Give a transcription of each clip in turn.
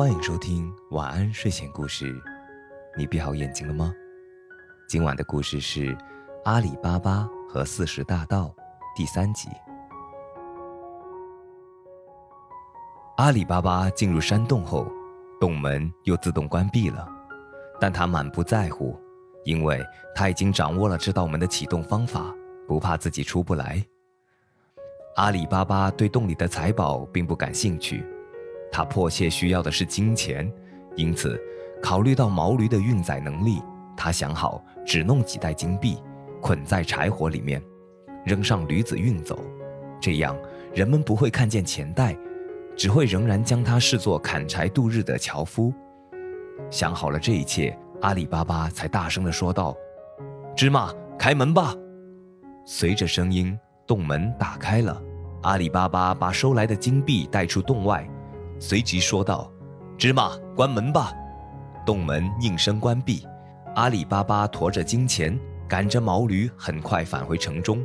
欢迎收听晚安睡前故事。你闭好眼睛了吗？今晚的故事是《阿里巴巴和四十大盗》第三集。阿里巴巴进入山洞后，洞门又自动关闭了，但他满不在乎，因为他已经掌握了这道门的启动方法，不怕自己出不来。阿里巴巴对洞里的财宝并不感兴趣。他迫切需要的是金钱，因此，考虑到毛驴的运载能力，他想好只弄几袋金币，捆在柴火里面，扔上驴子运走，这样人们不会看见钱袋，只会仍然将他视作砍柴度日的樵夫。想好了这一切，阿里巴巴才大声地说道：“芝麻，开门吧！”随着声音，洞门打开了，阿里巴巴把收来的金币带出洞外。随即说道：“芝麻，关门吧。”洞门应声关闭。阿里巴巴驮着金钱，赶着毛驴，很快返回城中。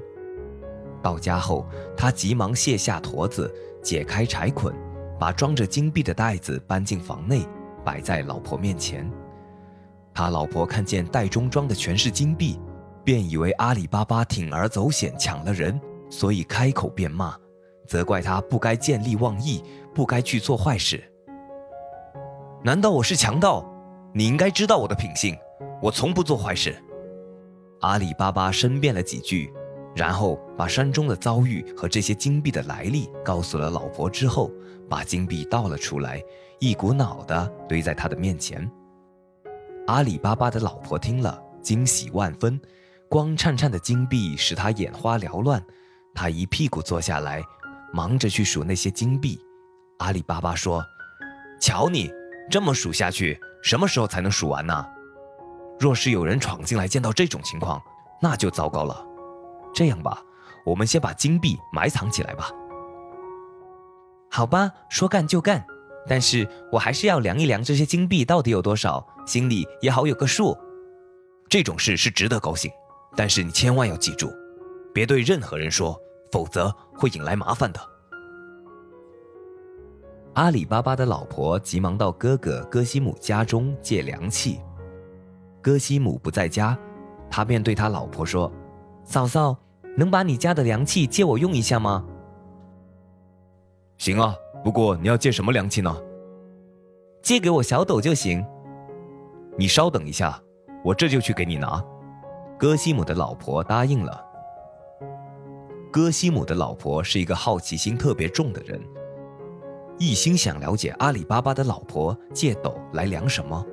到家后，他急忙卸下驼子，解开柴捆，把装着金币的袋子搬进房内，摆在老婆面前。他老婆看见袋中装的全是金币，便以为阿里巴巴铤而走险抢了人，所以开口便骂。责怪他不该见利忘义，不该去做坏事。难道我是强盗？你应该知道我的品性，我从不做坏事。阿里巴巴申辩了几句，然后把山中的遭遇和这些金币的来历告诉了老婆，之后把金币倒了出来，一股脑的堆在他的面前。阿里巴巴的老婆听了，惊喜万分，光灿灿的金币使他眼花缭乱，他一屁股坐下来。忙着去数那些金币，阿里巴巴说：“瞧你这么数下去，什么时候才能数完呢？若是有人闯进来，见到这种情况，那就糟糕了。这样吧，我们先把金币埋藏起来吧。”好吧，说干就干，但是我还是要量一量这些金币到底有多少，心里也好有个数。这种事是值得高兴，但是你千万要记住，别对任何人说。否则会引来麻烦的。阿里巴巴的老婆急忙到哥哥戈西姆家中借凉气。戈西姆不在家，他便对他老婆说：“嫂嫂，能把你家的凉气借我用一下吗？”“行啊，不过你要借什么凉气呢？”“借给我小斗就行。”“你稍等一下，我这就去给你拿。”戈西姆的老婆答应了。戈西姆的老婆是一个好奇心特别重的人，一心想了解阿里巴巴的老婆借斗来量什么。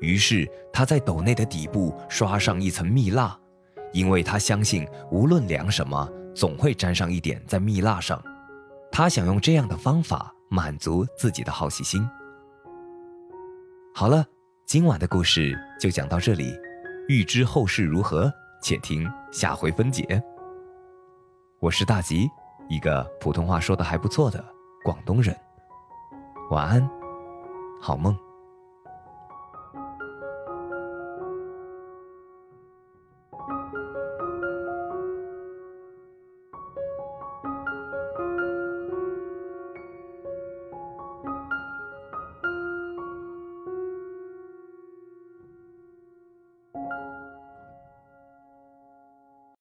于是他在斗内的底部刷上一层蜜蜡，因为他相信无论量什么，总会沾上一点在蜜蜡上。他想用这样的方法满足自己的好奇心。好了，今晚的故事就讲到这里，欲知后事如何，且听下回分解。我是大吉，一个普通话说的还不错的广东人。晚安，好梦。